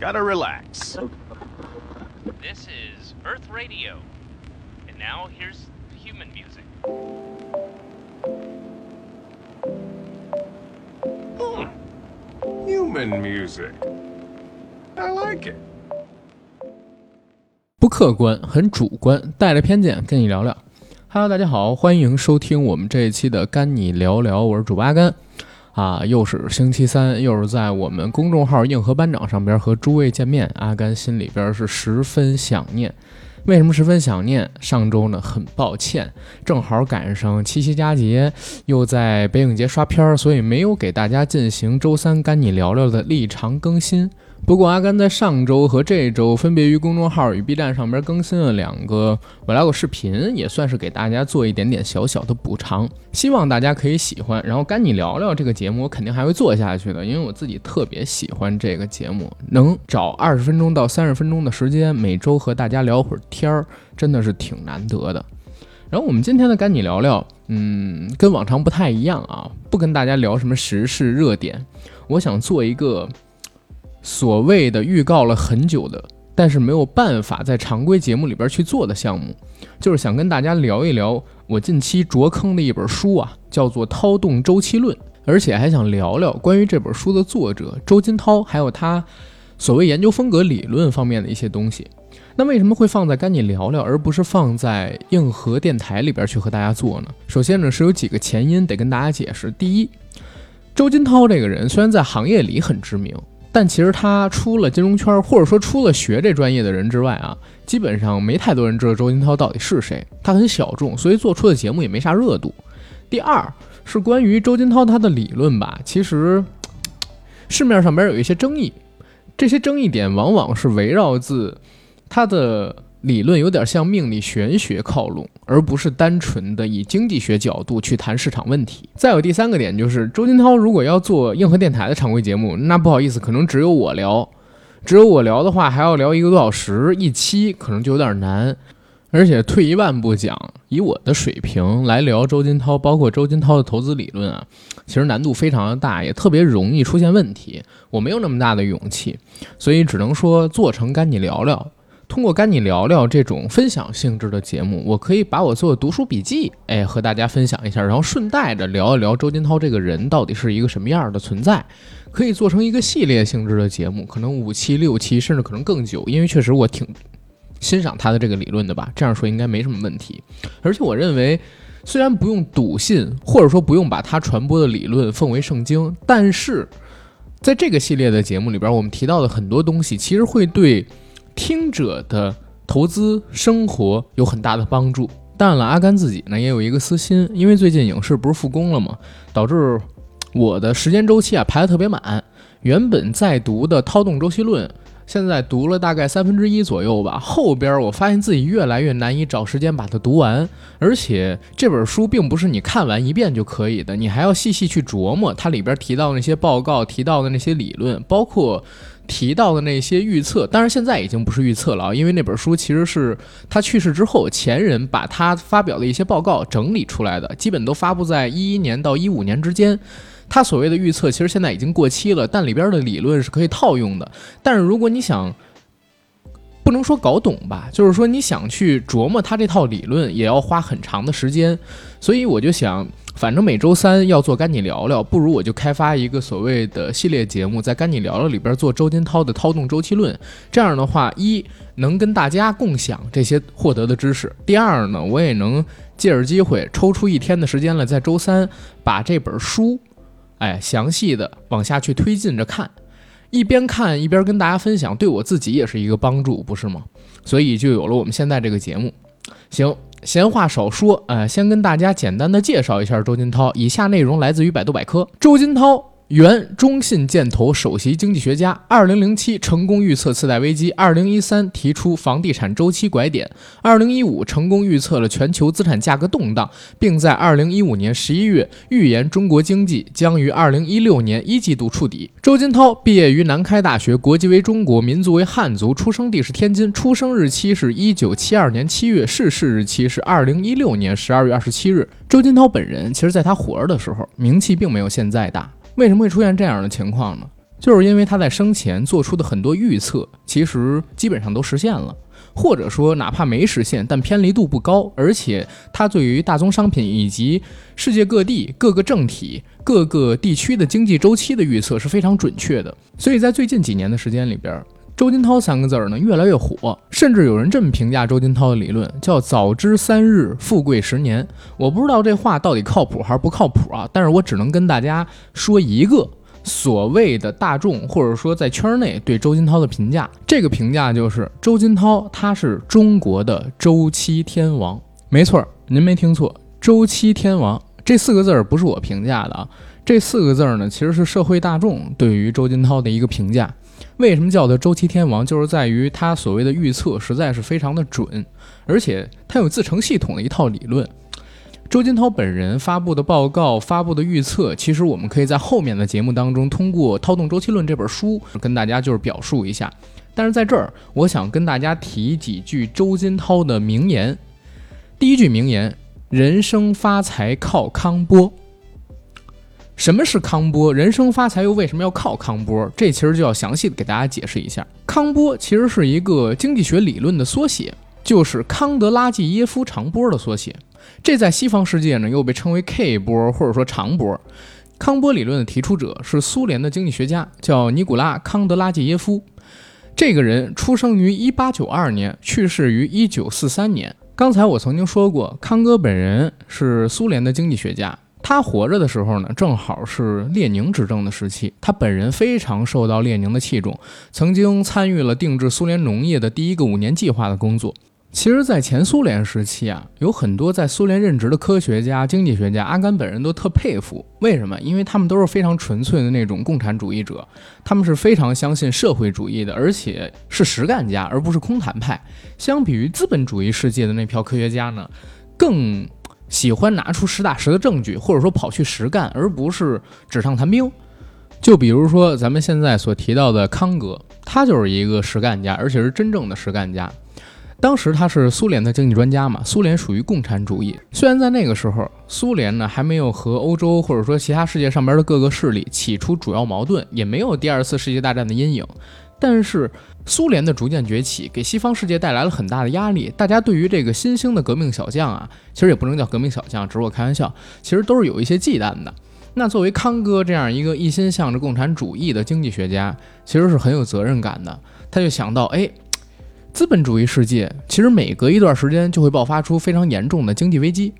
Gotta relax. This is Earth Radio. And now here's human music. Human music. I like it. 不客观，很主观，带着偏见跟你聊聊。Hello，大家好，欢迎收听我们这一期的《干你聊聊》，我是主播阿甘。 啊，又是星期三，又是在我们公众号“硬核班长”上边和诸位见面，阿甘心里边是十分想念。为什么十分想念？上周呢，很抱歉，正好赶上七夕佳节，又在北影节刷片儿，所以没有给大家进行周三跟你聊聊的立场更新。不过阿甘在上周和这周分别于公众号与 B 站上边更新了两个我聊个视频，也算是给大家做一点点小小的补偿，希望大家可以喜欢。然后跟你聊聊这个节目，我肯定还会做下去的，因为我自己特别喜欢这个节目，能找二十分钟到三十分钟的时间，每周和大家聊会儿天儿，真的是挺难得的。然后我们今天的干你聊聊，嗯，跟往常不太一样啊，不跟大家聊什么时事热点，我想做一个。所谓的预告了很久的，但是没有办法在常规节目里边去做的项目，就是想跟大家聊一聊我近期着坑的一本书啊，叫做《涛动周期论》，而且还想聊聊关于这本书的作者周金涛，还有他所谓研究风格理论方面的一些东西。那为什么会放在赶紧聊聊，而不是放在硬核电台里边去和大家做呢？首先呢，是有几个前因得跟大家解释。第一，周金涛这个人虽然在行业里很知名。但其实他出了金融圈，或者说出了学这专业的人之外啊，基本上没太多人知道周金涛到底是谁。他很小众，所以做出的节目也没啥热度。第二是关于周金涛他的理论吧，其实市面上边有一些争议，这些争议点往往是围绕自他的。理论有点向命理玄学靠拢，而不是单纯的以经济学角度去谈市场问题。再有第三个点就是，周金涛如果要做硬核电台的常规节目，那不好意思，可能只有我聊，只有我聊的话，还要聊一个多小时一期，可能就有点难。而且退一万步讲，以我的水平来聊周金涛，包括周金涛的投资理论啊，其实难度非常的大，也特别容易出现问题。我没有那么大的勇气，所以只能说做成跟你聊聊。通过跟你聊聊这种分享性质的节目，我可以把我做的读书笔记，哎，和大家分享一下，然后顺带着聊一聊周金涛这个人到底是一个什么样的存在，可以做成一个系列性质的节目，可能五期、六期，甚至可能更久，因为确实我挺欣赏他的这个理论的吧。这样说应该没什么问题。而且我认为，虽然不用笃信，或者说不用把他传播的理论奉为圣经，但是在这个系列的节目里边，我们提到的很多东西，其实会对。听者的投资生活有很大的帮助。当然了，阿甘自己呢也有一个私心，因为最近影视不是复工了嘛，导致我的时间周期啊排的特别满。原本在读的《涛动周期论》，现在读了大概三分之一左右吧。后边我发现自己越来越难以找时间把它读完，而且这本书并不是你看完一遍就可以的，你还要细细去琢磨它里边提到那些报告、提到的那些理论，包括。提到的那些预测，当然现在已经不是预测了啊，因为那本书其实是他去世之后前人把他发表的一些报告整理出来的，基本都发布在一一年到一五年之间。他所谓的预测其实现在已经过期了，但里边的理论是可以套用的。但是如果你想，不能说搞懂吧，就是说你想去琢磨他这套理论，也要花很长的时间。所以我就想。反正每周三要做干你聊聊，不如我就开发一个所谓的系列节目，在干你聊聊里边做周金涛的涛动周期论。这样的话，一能跟大家共享这些获得的知识；第二呢，我也能借着机会抽出一天的时间来，在周三把这本书，哎，详细的往下去推进着看，一边看一边跟大家分享，对我自己也是一个帮助，不是吗？所以就有了我们现在这个节目。行。闲话少说，呃，先跟大家简单的介绍一下周金涛。以下内容来自于百度百科。周金涛。原中信建投首席经济学家，二零零七成功预测次贷危机，二零一三提出房地产周期拐点，二零一五成功预测了全球资产价格动荡，并在二零一五年十一月预言中国经济将于二零一六年一季度触底。周金涛毕业于南开大学，国籍为中国，民族为汉族，出生地是天津，出生日期是一九七二年七月，逝世日期是二零一六年十二月二十七日。周金涛本人，其实在他活着的时候，名气并没有现在大。为什么会出现这样的情况呢？就是因为他在生前做出的很多预测，其实基本上都实现了，或者说哪怕没实现，但偏离度不高，而且他对于大宗商品以及世界各地各个政体、各个地区的经济周期的预测是非常准确的。所以在最近几年的时间里边，周金涛三个字儿呢越来越火，甚至有人这么评价周金涛的理论，叫“早知三日，富贵十年”。我不知道这话到底靠谱还是不靠谱啊，但是我只能跟大家说一个。所谓的大众，或者说在圈内对周金涛的评价，这个评价就是周金涛他是中国的周期天王。没错，您没听错，周期天王这四个字儿不是我评价的啊，这四个字儿呢其实是社会大众对于周金涛的一个评价。为什么叫做周期天王？就是在于他所谓的预测实在是非常的准，而且他有自成系统的一套理论。周金涛本人发布的报告、发布的预测，其实我们可以在后面的节目当中，通过《涛动周期论》这本书跟大家就是表述一下。但是在这儿，我想跟大家提几句周金涛的名言。第一句名言：“人生发财靠康波。”什么是康波？人生发财又为什么要靠康波？这其实就要详细的给大家解释一下。康波其实是一个经济学理论的缩写，就是康德拉季耶夫长波的缩写。这在西方世界呢，又被称为 K 波或者说长波。康波理论的提出者是苏联的经济学家，叫尼古拉·康德拉季耶夫。这个人出生于1892年，去世于1943年。刚才我曾经说过，康哥本人是苏联的经济学家。他活着的时候呢，正好是列宁执政的时期。他本人非常受到列宁的器重，曾经参与了定制苏联农业的第一个五年计划的工作。其实，在前苏联时期啊，有很多在苏联任职的科学家、经济学家，阿甘本人都特佩服。为什么？因为他们都是非常纯粹的那种共产主义者，他们是非常相信社会主义的，而且是实干家，而不是空谈派。相比于资本主义世界的那票科学家呢，更喜欢拿出实打实的证据，或者说跑去实干，而不是纸上谈兵。就比如说咱们现在所提到的康哥，他就是一个实干家，而且是真正的实干家。当时他是苏联的经济专家嘛，苏联属于共产主义。虽然在那个时候，苏联呢还没有和欧洲或者说其他世界上边的各个势力起出主要矛盾，也没有第二次世界大战的阴影，但是苏联的逐渐崛起给西方世界带来了很大的压力。大家对于这个新兴的革命小将啊，其实也不能叫革命小将，只是我开玩笑，其实都是有一些忌惮的。那作为康哥这样一个一心向着共产主义的经济学家，其实是很有责任感的。他就想到，哎。资本主义世界其实每隔一段时间就会爆发出非常严重的经济危机，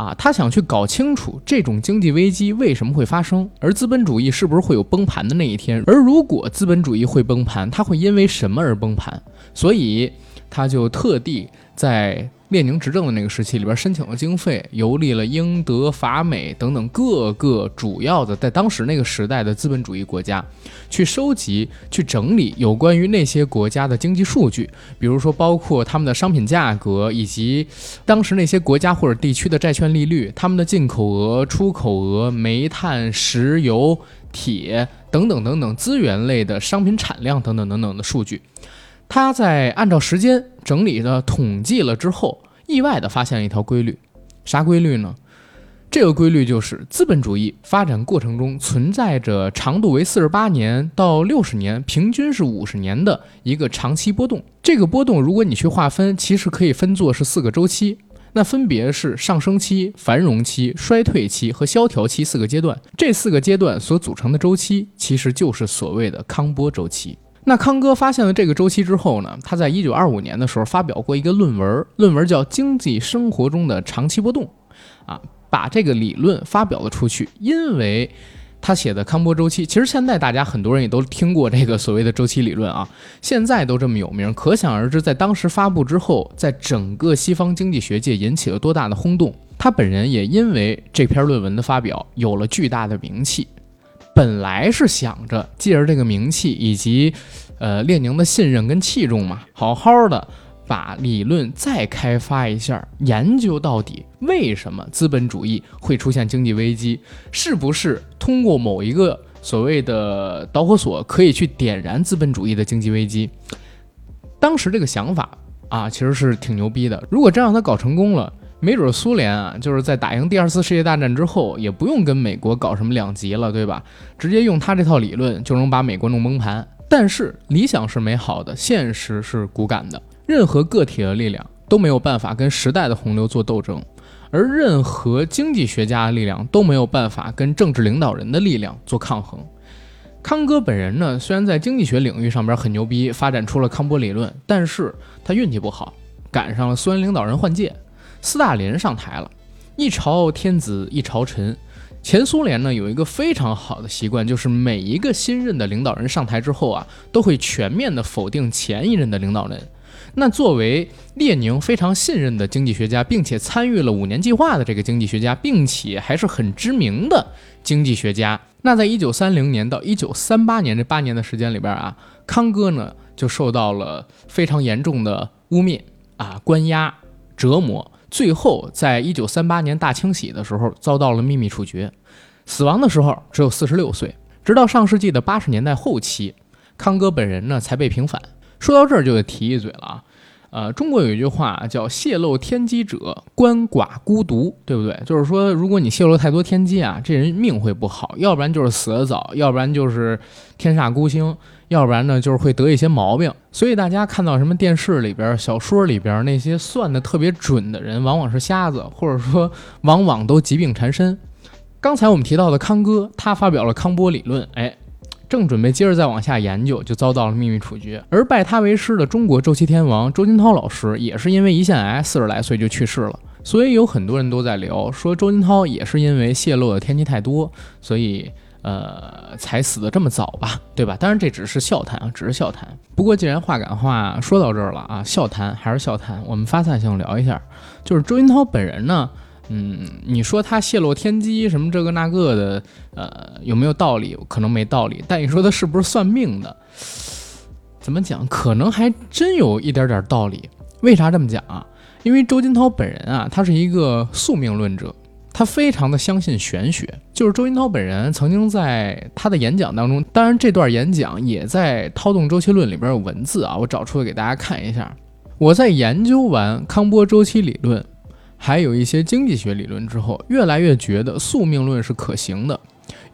啊，他想去搞清楚这种经济危机为什么会发生，而资本主义是不是会有崩盘的那一天？而如果资本主义会崩盘，它会因为什么而崩盘？所以他就特地在。列宁执政的那个时期里边，申请了经费，游历了英德法美等等各个主要的在当时那个时代的资本主义国家，去收集、去整理有关于那些国家的经济数据，比如说包括他们的商品价格，以及当时那些国家或者地区的债券利率、他们的进口额、出口额、煤炭、石油、铁等等等等资源类的商品产量等等等等的数据。他在按照时间整理的统计了之后，意外的发现了一条规律，啥规律呢？这个规律就是资本主义发展过程中存在着长度为四十八年到六十年，平均是五十年的一个长期波动。这个波动，如果你去划分，其实可以分作是四个周期，那分别是上升期、繁荣期、衰退期和萧条期四个阶段。这四个阶段所组成的周期，其实就是所谓的康波周期。那康哥发现了这个周期之后呢，他在一九二五年的时候发表过一个论文，论文叫《经济生活中的长期波动》，啊，把这个理论发表了出去。因为他写的康波周期，其实现在大家很多人也都听过这个所谓的周期理论啊，现在都这么有名，可想而知，在当时发布之后，在整个西方经济学界引起了多大的轰动。他本人也因为这篇论文的发表，有了巨大的名气。本来是想着借着这个名气以及，呃，列宁的信任跟器重嘛，好好的把理论再开发一下，研究到底为什么资本主义会出现经济危机，是不是通过某一个所谓的导火索可以去点燃资本主义的经济危机？当时这个想法啊，其实是挺牛逼的。如果真让他搞成功了，没准苏联啊，就是在打赢第二次世界大战之后，也不用跟美国搞什么两极了，对吧？直接用他这套理论就能把美国弄崩盘。但是理想是美好的，现实是骨感的。任何个体的力量都没有办法跟时代的洪流做斗争，而任何经济学家的力量都没有办法跟政治领导人的力量做抗衡。康哥本人呢，虽然在经济学领域上边很牛逼，发展出了康波理论，但是他运气不好，赶上了苏联领导人换届。斯大林上台了，一朝天子一朝臣。前苏联呢有一个非常好的习惯，就是每一个新任的领导人上台之后啊，都会全面的否定前一任的领导人。那作为列宁非常信任的经济学家，并且参与了五年计划的这个经济学家，并且还是很知名的经济学家，那在一九三零年到一九三八年这八年的时间里边啊，康哥呢就受到了非常严重的污蔑啊、关押、折磨。最后，在一九三八年大清洗的时候，遭到了秘密处决，死亡的时候只有四十六岁。直到上世纪的八十年代后期，康哥本人呢才被平反。说到这儿就得提一嘴了啊，呃，中国有一句话叫“泄露天机者，鳏寡孤独”，对不对？就是说，如果你泄露太多天机啊，这人命会不好，要不然就是死得早，要不然就是天煞孤星。要不然呢，就是会得一些毛病。所以大家看到什么电视里边、小说里边那些算的特别准的人，往往是瞎子，或者说往往都疾病缠身。刚才我们提到的康哥，他发表了康波理论，哎，正准备接着再往下研究，就遭到了秘密处决。而拜他为师的中国周期天王周金涛老师，也是因为胰腺癌，四十来岁就去世了。所以有很多人都在聊，说周金涛也是因为泄露的天机太多，所以。呃，才死的这么早吧，对吧？当然这只是笑谈啊，只是笑谈。不过既然话赶话说到这儿了啊，笑谈还是笑谈，我们发散性聊一下，就是周云涛本人呢，嗯，你说他泄露天机什么这个那个的，呃，有没有道理？可能没道理。但你说他是不是算命的？怎么讲？可能还真有一点点道理。为啥这么讲啊？因为周金涛本人啊，他是一个宿命论者。他非常的相信玄学，就是周云涛本人曾经在他的演讲当中，当然这段演讲也在《涛动周期论》里边有文字啊，我找出来给大家看一下。我在研究完康波周期理论，还有一些经济学理论之后，越来越觉得宿命论是可行的，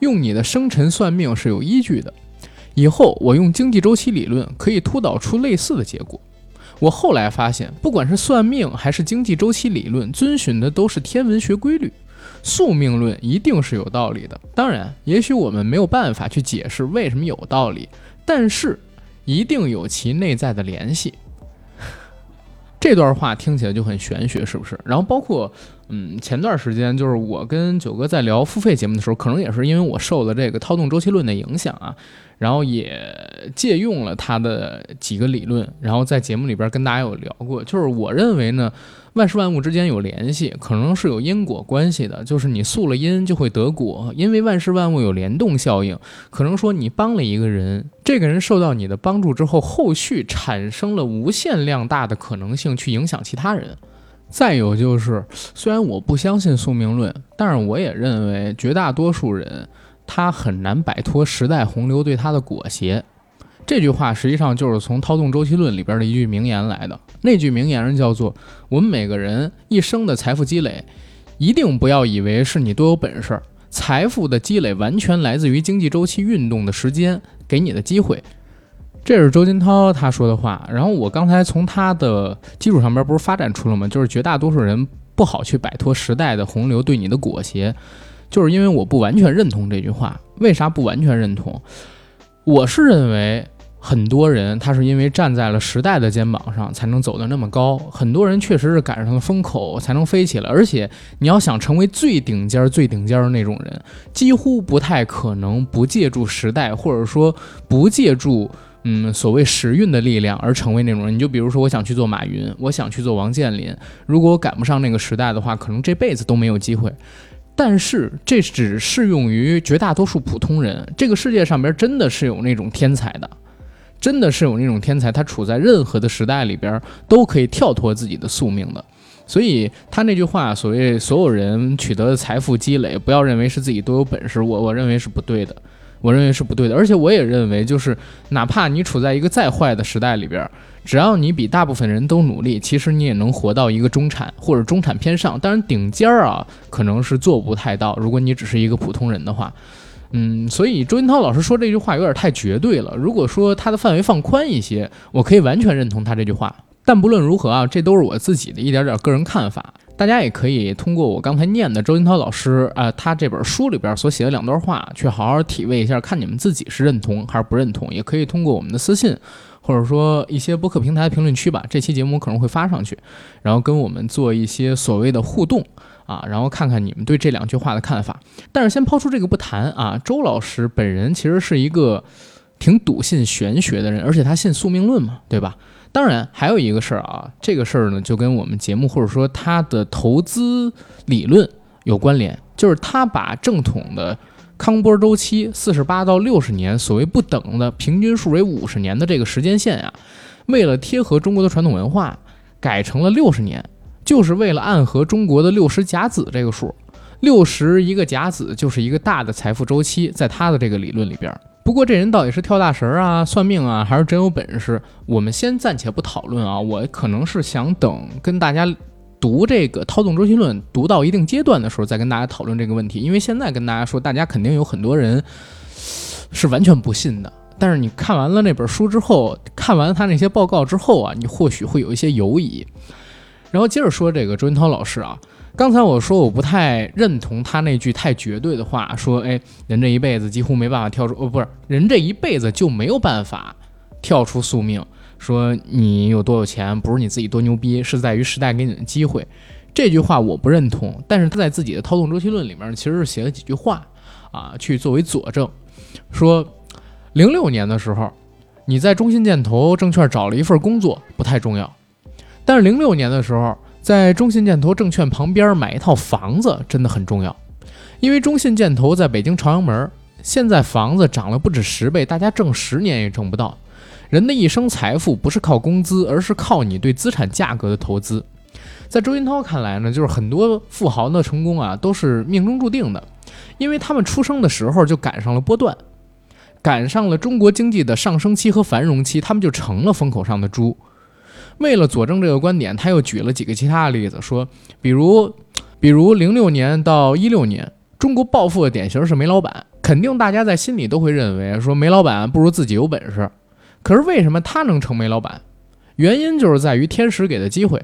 用你的生辰算命是有依据的。以后我用经济周期理论可以推导出类似的结果。我后来发现，不管是算命还是经济周期理论，遵循的都是天文学规律。宿命论一定是有道理的，当然，也许我们没有办法去解释为什么有道理，但是一定有其内在的联系。这段话听起来就很玄学，是不是？然后包括，嗯，前段时间就是我跟九哥在聊付费节目的时候，可能也是因为我受了这个涛动周期论的影响啊。然后也借用了他的几个理论，然后在节目里边跟大家有聊过。就是我认为呢，万事万物之间有联系，可能是有因果关系的。就是你塑了因就会得果，因为万事万物有联动效应。可能说你帮了一个人，这个人受到你的帮助之后，后续产生了无限量大的可能性去影响其他人。再有就是，虽然我不相信宿命论，但是我也认为绝大多数人。他很难摆脱时代洪流对他的裹挟，这句话实际上就是从《涛动周期论》里边的一句名言来的。那句名言叫做：“我们每个人一生的财富积累，一定不要以为是你多有本事，财富的积累完全来自于经济周期运动的时间给你的机会。”这是周金涛他说的话。然后我刚才从他的基础上边不是发展出了吗？就是绝大多数人不好去摆脱时代的洪流对你的裹挟。就是因为我不完全认同这句话，为啥不完全认同？我是认为很多人他是因为站在了时代的肩膀上才能走得那么高，很多人确实是赶上了风口才能飞起来。而且你要想成为最顶尖、最顶尖的那种人，几乎不太可能不借助时代，或者说不借助嗯所谓时运的力量而成为那种人。你就比如说，我想去做马云，我想去做王健林，如果我赶不上那个时代的话，可能这辈子都没有机会。但是这只适用于绝大多数普通人。这个世界上边真的是有那种天才的，真的是有那种天才，他处在任何的时代里边都可以跳脱自己的宿命的。所以他那句话，所谓所有人取得的财富积累，不要认为是自己多有本事，我我认为是不对的。我认为是不对的。而且我也认为，就是哪怕你处在一个再坏的时代里边，只要你比大部分人都努力，其实你也能活到一个中产或者中产偏上。当然，顶尖儿啊，可能是做不太到。如果你只是一个普通人的话，嗯，所以周金涛老师说这句话有点太绝对了。如果说他的范围放宽一些，我可以完全认同他这句话。但不论如何啊，这都是我自己的一点点个人看法。大家也可以通过我刚才念的周金涛老师啊，他这本书里边所写的两段话，去好好体味一下，看你们自己是认同还是不认同。也可以通过我们的私信，或者说一些播客平台评论区吧，这期节目可能会发上去，然后跟我们做一些所谓的互动啊，然后看看你们对这两句话的看法。但是先抛出这个不谈啊，周老师本人其实是一个挺笃信玄学的人，而且他信宿命论嘛，对吧？当然，还有一个事儿啊，这个事儿呢，就跟我们节目或者说他的投资理论有关联，就是他把正统的康波周期四十八到六十年，所谓不等的平均数为五十年的这个时间线啊，为了贴合中国的传统文化，改成了六十年，就是为了暗合中国的六十甲子这个数，六十一个甲子就是一个大的财富周期，在他的这个理论里边。不过这人到底是跳大神啊、算命啊，还是真有本事？我们先暂且不讨论啊。我可能是想等跟大家读这个《涛动周期论》读到一定阶段的时候，再跟大家讨论这个问题。因为现在跟大家说，大家肯定有很多人是完全不信的。但是你看完了那本书之后，看完他那些报告之后啊，你或许会有一些犹疑。然后接着说这个周云涛老师啊。刚才我说我不太认同他那句太绝对的话，说，哎，人这一辈子几乎没办法跳出，哦，不是，人这一辈子就没有办法跳出宿命。说你有多有钱，不是你自己多牛逼，是在于时代给你的机会。这句话我不认同，但是他在自己的《操纵周期论》里面其实是写了几句话啊，去作为佐证，说零六年的时候你在中信建投证券找了一份工作不太重要，但是零六年的时候。在中信建投证券旁边买一套房子真的很重要，因为中信建投在北京朝阳门，现在房子涨了不止十倍，大家挣十年也挣不到。人的一生财富不是靠工资，而是靠你对资产价格的投资。在周云涛看来呢，就是很多富豪的成功啊都是命中注定的，因为他们出生的时候就赶上了波段，赶上了中国经济的上升期和繁荣期，他们就成了风口上的猪。为了佐证这个观点，他又举了几个其他的例子，说，比如，比如零六年到一六年，中国暴富的典型是煤老板，肯定大家在心里都会认为说煤老板不如自己有本事。可是为什么他能成煤老板？原因就是在于天使给的机会。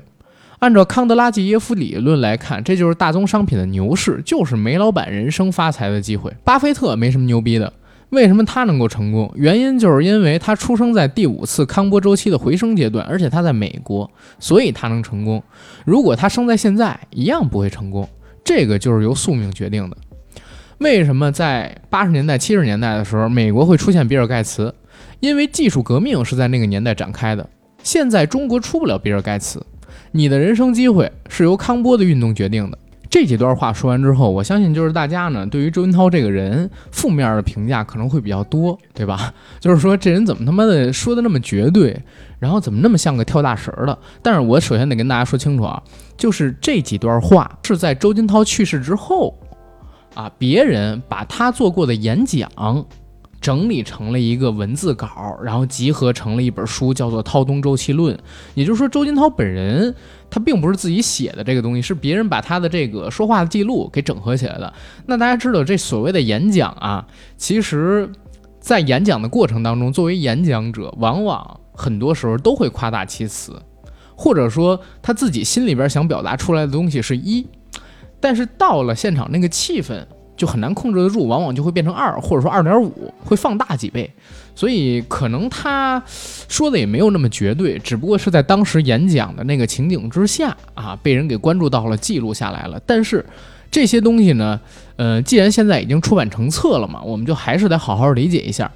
按照康德拉季耶夫理论来看，这就是大宗商品的牛市，就是煤老板人生发财的机会。巴菲特没什么牛逼的。为什么他能够成功？原因就是因为他出生在第五次康波周期的回升阶段，而且他在美国，所以他能成功。如果他生在现在，一样不会成功。这个就是由宿命决定的。为什么在八十年代、七十年代的时候，美国会出现比尔盖茨？因为技术革命是在那个年代展开的。现在中国出不了比尔盖茨，你的人生机会是由康波的运动决定的。这几段话说完之后，我相信就是大家呢对于周云涛这个人负面的评价可能会比较多，对吧？就是说这人怎么他妈的说的那么绝对，然后怎么那么像个跳大神的？但是我首先得跟大家说清楚啊，就是这几段话是在周金涛去世之后啊，别人把他做过的演讲。整理成了一个文字稿，然后集合成了一本书，叫做《涛东周期论》。也就是说，周金涛本人他并不是自己写的这个东西，是别人把他的这个说话的记录给整合起来的。那大家知道，这所谓的演讲啊，其实，在演讲的过程当中，作为演讲者，往往很多时候都会夸大其词，或者说他自己心里边想表达出来的东西是一，但是到了现场那个气氛。就很难控制得住，往往就会变成二，或者说二点五，会放大几倍。所以可能他说的也没有那么绝对，只不过是在当时演讲的那个情景之下啊，被人给关注到了，记录下来了。但是这些东西呢，呃，既然现在已经出版成册了嘛，我们就还是得好好理解一下。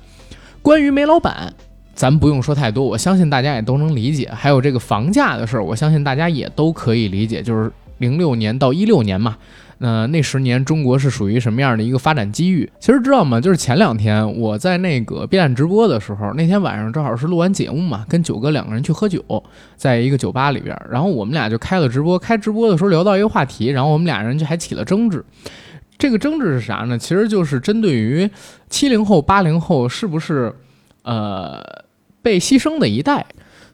关于煤老板，咱不用说太多，我相信大家也都能理解。还有这个房价的事儿，我相信大家也都可以理解，就是零六年到一六年嘛。那那十年中国是属于什么样的一个发展机遇？其实知道吗？就是前两天我在那个 B 站直播的时候，那天晚上正好是录完节目嘛，跟九哥两个人去喝酒，在一个酒吧里边，然后我们俩就开了直播。开直播的时候聊到一个话题，然后我们俩人就还起了争执。这个争执是啥呢？其实就是针对于七零后、八零后是不是呃被牺牲的一代，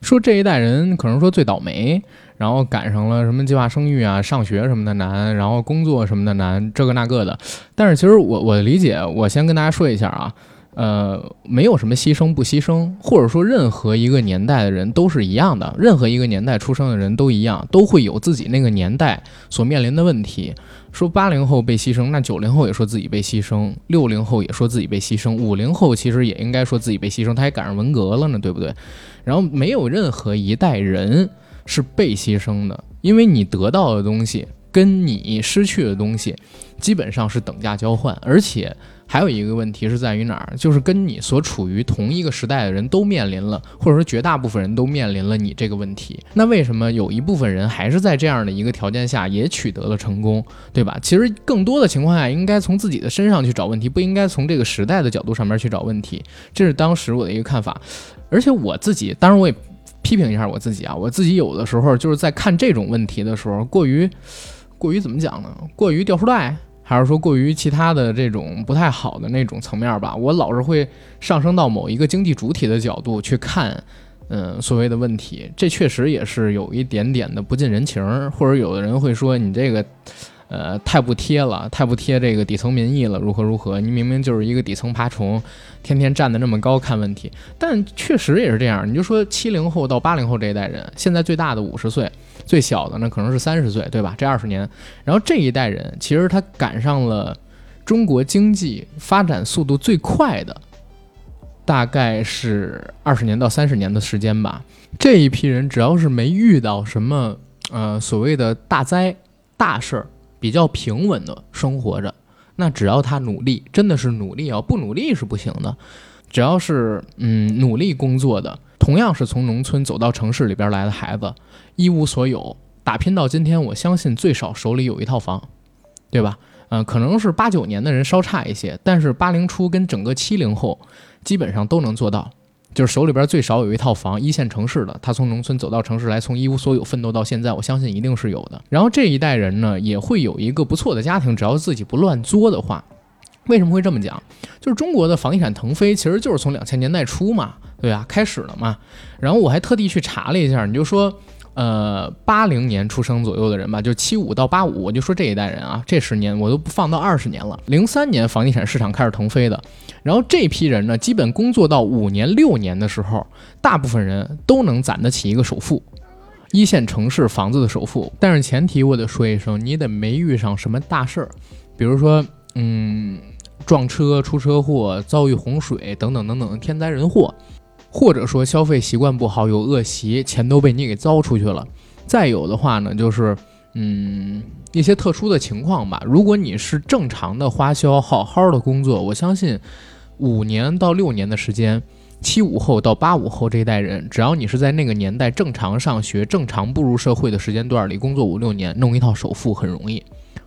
说这一代人可能说最倒霉，然后赶上了什么计划生育啊、上学什么的难，然后工作什么的难，这个那个的。但是其实我我的理解，我先跟大家说一下啊。呃，没有什么牺牲不牺牲，或者说任何一个年代的人都是一样的，任何一个年代出生的人都一样，都会有自己那个年代所面临的问题。说八零后被牺牲，那九零后也说自己被牺牲，六零后也说自己被牺牲，五零后其实也应该说自己被牺牲，他还赶上文革了呢，对不对？然后没有任何一代人是被牺牲的，因为你得到的东西跟你失去的东西基本上是等价交换，而且。还有一个问题是在于哪儿？就是跟你所处于同一个时代的人都面临了，或者说绝大部分人都面临了你这个问题。那为什么有一部分人还是在这样的一个条件下也取得了成功，对吧？其实更多的情况下，应该从自己的身上去找问题，不应该从这个时代的角度上面去找问题。这是当时我的一个看法。而且我自己，当然我也批评一下我自己啊，我自己有的时候就是在看这种问题的时候，过于过于怎么讲呢？过于掉书袋。还是说过于其他的这种不太好的那种层面吧，我老是会上升到某一个经济主体的角度去看，嗯，所谓的问题，这确实也是有一点点的不近人情，或者有的人会说你这个，呃，太不贴了，太不贴这个底层民意了，如何如何？你明明就是一个底层爬虫，天天站得那么高看问题，但确实也是这样。你就说七零后到八零后这一代人，现在最大的五十岁。最小的呢，可能是三十岁，对吧？这二十年，然后这一代人其实他赶上了中国经济发展速度最快的，大概是二十年到三十年的时间吧。这一批人只要是没遇到什么呃所谓的大灾大事儿，比较平稳的生活着，那只要他努力，真的是努力啊，不努力是不行的。只要是嗯努力工作的。同样是从农村走到城市里边来的孩子，一无所有，打拼到今天，我相信最少手里有一套房，对吧？嗯，可能是八九年的人稍差一些，但是八零初跟整个七零后基本上都能做到，就是手里边最少有一套房，一线城市的，他从农村走到城市来，从一无所有奋斗到现在，我相信一定是有的。然后这一代人呢，也会有一个不错的家庭，只要自己不乱作的话。为什么会这么讲？就是中国的房地产腾飞，其实就是从两千年代初嘛，对吧？开始了嘛。然后我还特地去查了一下，你就说，呃，八零年出生左右的人吧，就七五到八五，我就说这一代人啊，这十年我都不放到二十年了。零三年房地产市场开始腾飞的，然后这批人呢，基本工作到五年六年的时候，大部分人都能攒得起一个首付，一线城市房子的首付。但是前提我得说一声，你得没遇上什么大事儿，比如说，嗯。撞车、出车祸、遭遇洪水等等等等的天灾人祸，或者说消费习惯不好、有恶习，钱都被你给糟出去了。再有的话呢，就是嗯一些特殊的情况吧。如果你是正常的花销，好好的工作，我相信五年到六年的时间，七五后到八五后这一代人，只要你是在那个年代正常上学、正常步入社会的时间段里工作五六年，弄一套首付很容易，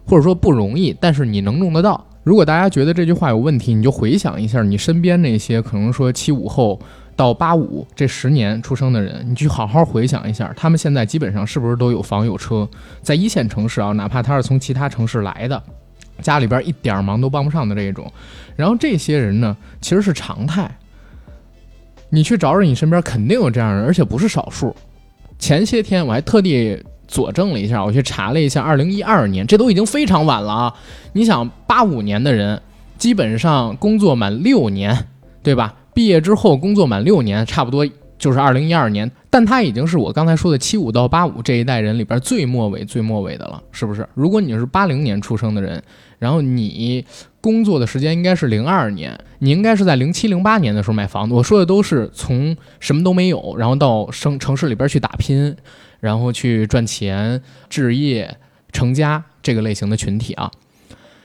或者说不容易，但是你能弄得到。如果大家觉得这句话有问题，你就回想一下你身边那些可能说七五后到八五这十年出生的人，你去好好回想一下，他们现在基本上是不是都有房有车，在一线城市啊，哪怕他是从其他城市来的，家里边一点忙都帮不上的这一种，然后这些人呢，其实是常态。你去找找你身边肯定有这样人，而且不是少数。前些天我还特地。佐证了一下，我去查了一下，二零一二年，这都已经非常晚了啊！你想，八五年的人基本上工作满六年，对吧？毕业之后工作满六年，差不多就是二零一二年。但他已经是我刚才说的七五到八五这一代人里边最末尾、最末尾的了，是不是？如果你是八零年出生的人，然后你工作的时间应该是零二年，你应该是在零七、零八年的时候买房子。我说的都是从什么都没有，然后到城城市里边去打拼。然后去赚钱、置业、成家这个类型的群体啊。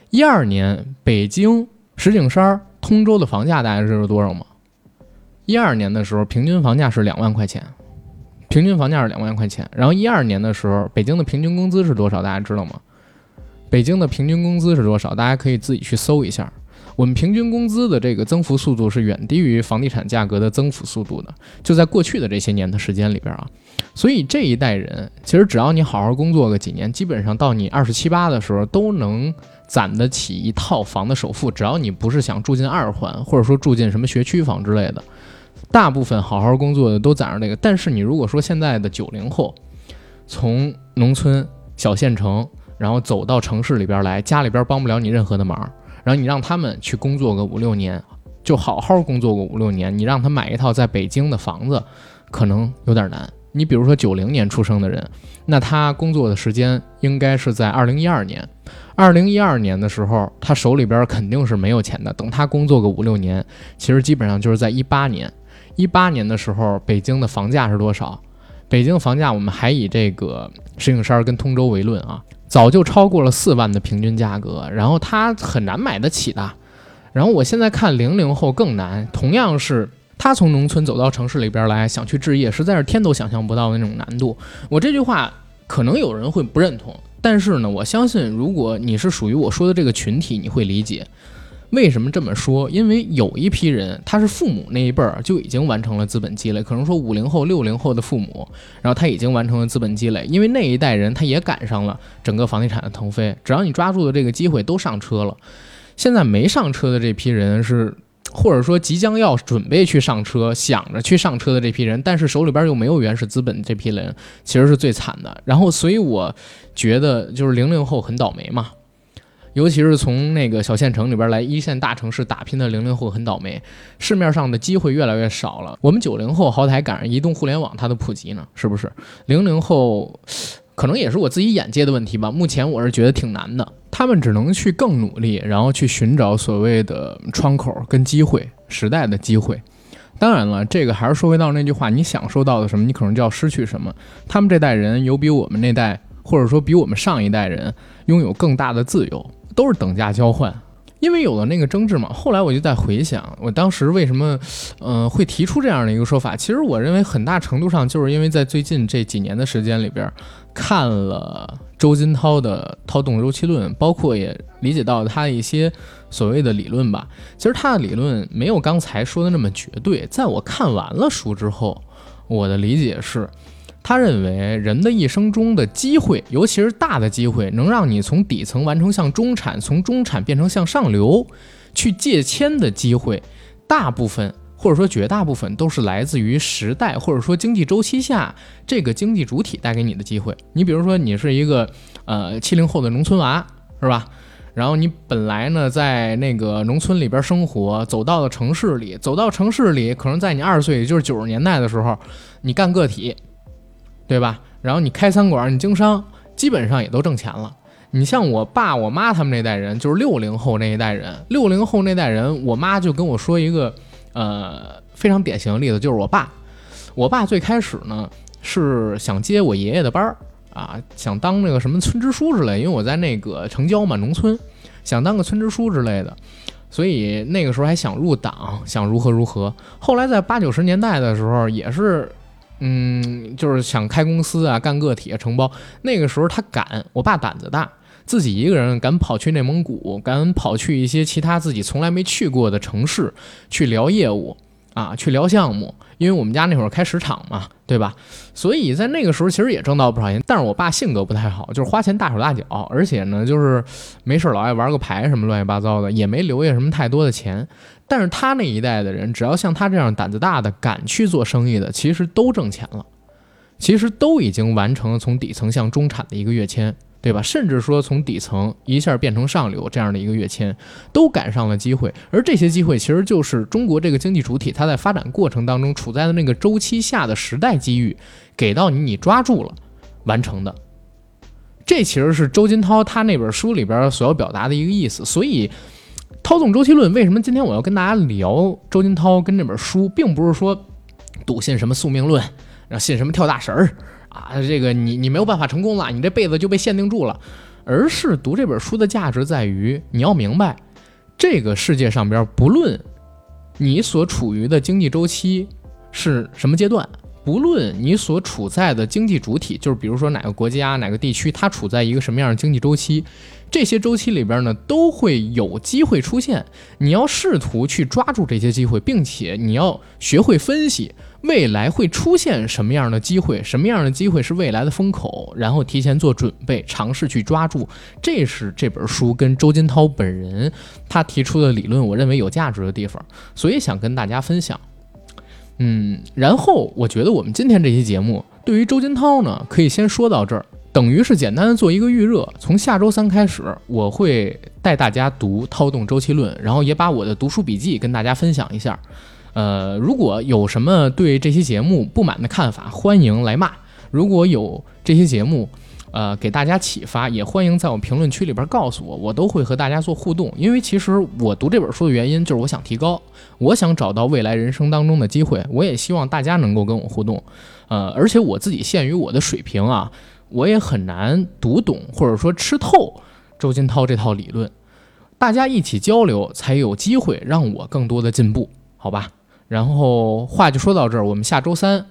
一二年，北京、石景山、通州的房价大家知道多少吗？一二年的时候，平均房价是两万块钱，平均房价是两万块钱。然后一二年的时候，北京的平均工资是多少？大家知道吗？北京的平均工资是多少？大家可以自己去搜一下。我们平均工资的这个增幅速度是远低于房地产价格的增幅速度的，就在过去的这些年的时间里边啊，所以这一代人其实只要你好好工作个几年，基本上到你二十七八的时候都能攒得起一套房的首付，只要你不是想住进二环，或者说住进什么学区房之类的，大部分好好工作的都攒着那个。但是你如果说现在的九零后，从农村小县城，然后走到城市里边来，家里边帮不了你任何的忙，然后你让他们去工作个五六年，就好好工作个五六年，你让他买一套在北京的房子，可能有点难。你比如说九零年出生的人，那他工作的时间应该是在二零一二年。二零一二年的时候，他手里边肯定是没有钱的。等他工作个五六年，其实基本上就是在一八年。一八年的时候，北京的房价是多少？北京房价我们还以这个石景山跟通州为论啊，早就超过了四万的平均价格，然后他很难买得起的。然后我现在看零零后更难，同样是。他从农村走到城市里边来，想去置业，实在是天都想象不到的那种难度。我这句话可能有人会不认同，但是呢，我相信如果你是属于我说的这个群体，你会理解为什么这么说。因为有一批人，他是父母那一辈儿就已经完成了资本积累，可能说五零后、六零后的父母，然后他已经完成了资本积累，因为那一代人他也赶上了整个房地产的腾飞，只要你抓住了这个机会，都上车了。现在没上车的这批人是。或者说即将要准备去上车、想着去上车的这批人，但是手里边又没有原始资本，这批人其实是最惨的。然后，所以我觉得就是零零后很倒霉嘛，尤其是从那个小县城里边来一线大城市打拼的零零后很倒霉，市面上的机会越来越少了。我们九零后好歹赶上移动互联网它的普及呢，是不是？零零后。可能也是我自己眼界的问题吧。目前我是觉得挺难的，他们只能去更努力，然后去寻找所谓的窗口跟机会，时代的机会。当然了，这个还是说回到那句话，你享受到的什么，你可能就要失去什么。他们这代人有比我们那代，或者说比我们上一代人拥有更大的自由，都是等价交换。因为有了那个争执嘛，后来我就在回想，我当时为什么，呃，会提出这样的一个说法。其实我认为很大程度上就是因为在最近这几年的时间里边，看了周金涛的《涛动周期论》，包括也理解到他的一些所谓的理论吧。其实他的理论没有刚才说的那么绝对。在我看完了书之后，我的理解是。他认为，人的一生中的机会，尤其是大的机会，能让你从底层完成向中产，从中产变成向上流，去借签的机会，大部分或者说绝大部分都是来自于时代或者说经济周期下这个经济主体带给你的机会。你比如说，你是一个呃七零后的农村娃，是吧？然后你本来呢在那个农村里边生活，走到了城市里，走到城市里，可能在你二十岁，也就是九十年代的时候，你干个体。对吧？然后你开餐馆，你经商，基本上也都挣钱了。你像我爸、我妈他们那代人，就是六零后那一代人。六零后那代人，我妈就跟我说一个，呃，非常典型的例子，就是我爸。我爸最开始呢是想接我爷爷的班儿啊，想当那个什么村支书之类，因为我在那个城郊嘛，农村，想当个村支书之类的。所以那个时候还想入党，想如何如何。后来在八九十年代的时候，也是。嗯，就是想开公司啊，干个体啊，承包。那个时候他敢，我爸胆子大，自己一个人敢跑去内蒙古，敢跑去一些其他自己从来没去过的城市去聊业务啊，去聊项目。因为我们家那会儿开石场嘛，对吧？所以在那个时候其实也挣到不少钱。但是我爸性格不太好，就是花钱大手大脚，而且呢，就是没事老爱玩个牌什么乱七八糟的，也没留下什么太多的钱。但是他那一代的人，只要像他这样胆子大的、敢去做生意的，其实都挣钱了，其实都已经完成了从底层向中产的一个跃迁，对吧？甚至说从底层一下变成上流这样的一个跃迁，都赶上了机会。而这些机会，其实就是中国这个经济主体它在发展过程当中处在的那个周期下的时代机遇，给到你，你抓住了，完成的。这其实是周金涛他那本书里边所要表达的一个意思，所以。涛纵周期论为什么今天我要跟大家聊周金涛跟这本书，并不是说笃信什么宿命论，然后信什么跳大神儿啊，这个你你没有办法成功了，你这辈子就被限定住了，而是读这本书的价值在于你要明白，这个世界上边不论你所处于的经济周期是什么阶段，不论你所处在的经济主体，就是比如说哪个国家、哪个地区，它处在一个什么样的经济周期，这些周期里边呢，都会有机会出现。你要试图去抓住这些机会，并且你要学会分析未来会出现什么样的机会，什么样的机会是未来的风口，然后提前做准备，尝试去抓住。这是这本书跟周金涛本人他提出的理论，我认为有价值的地方，所以想跟大家分享。嗯，然后我觉得我们今天这期节目对于周金涛呢，可以先说到这儿，等于是简单的做一个预热。从下周三开始，我会带大家读《涛动周期论》，然后也把我的读书笔记跟大家分享一下。呃，如果有什么对这期节目不满的看法，欢迎来骂。如果有这些节目，呃，给大家启发，也欢迎在我评论区里边告诉我，我都会和大家做互动。因为其实我读这本书的原因就是我想提高，我想找到未来人生当中的机会，我也希望大家能够跟我互动。呃，而且我自己限于我的水平啊，我也很难读懂或者说吃透周金涛这套理论。大家一起交流，才有机会让我更多的进步，好吧？然后话就说到这儿，我们下周三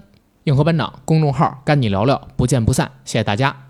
硬核班长公众号跟你聊聊，不见不散，谢谢大家。